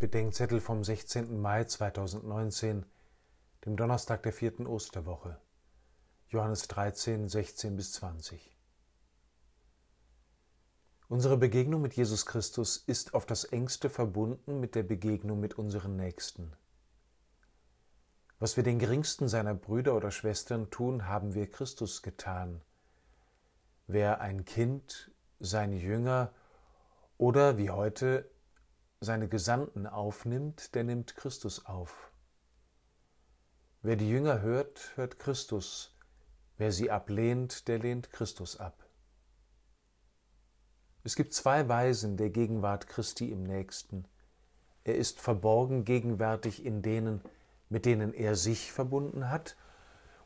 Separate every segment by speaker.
Speaker 1: Bedenkzettel vom 16. Mai 2019, dem Donnerstag der vierten Osterwoche. Johannes 13, 16 bis 20. Unsere Begegnung mit Jesus Christus ist auf das engste verbunden mit der Begegnung mit unseren Nächsten. Was wir den geringsten seiner Brüder oder Schwestern tun, haben wir Christus getan. Wer ein Kind, sein Jünger oder wie heute seine Gesandten aufnimmt, der nimmt Christus auf. Wer die Jünger hört, hört Christus. Wer sie ablehnt, der lehnt Christus ab. Es gibt zwei Weisen der Gegenwart Christi im Nächsten. Er ist verborgen gegenwärtig in denen, mit denen er sich verbunden hat,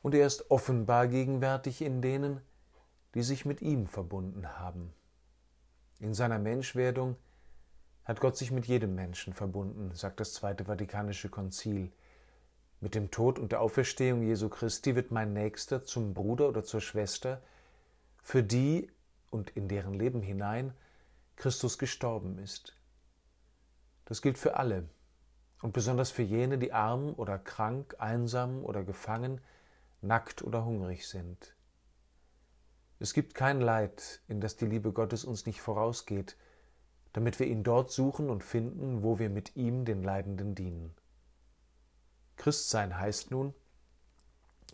Speaker 1: und er ist offenbar gegenwärtig in denen, die sich mit ihm verbunden haben. In seiner Menschwerdung hat Gott sich mit jedem Menschen verbunden, sagt das Zweite Vatikanische Konzil. Mit dem Tod und der Auferstehung Jesu Christi wird mein Nächster zum Bruder oder zur Schwester, für die und in deren Leben hinein Christus gestorben ist. Das gilt für alle und besonders für jene, die arm oder krank, einsam oder gefangen, nackt oder hungrig sind. Es gibt kein Leid, in das die Liebe Gottes uns nicht vorausgeht, damit wir ihn dort suchen und finden, wo wir mit ihm den Leidenden dienen. Christsein heißt nun,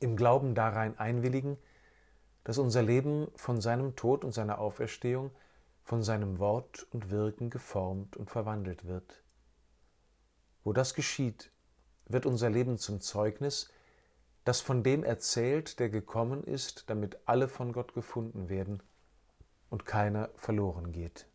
Speaker 1: im Glauben darein einwilligen, dass unser Leben von seinem Tod und seiner Auferstehung, von seinem Wort und Wirken geformt und verwandelt wird. Wo das geschieht, wird unser Leben zum Zeugnis, das von dem erzählt, der gekommen ist, damit alle von Gott gefunden werden und keiner verloren geht.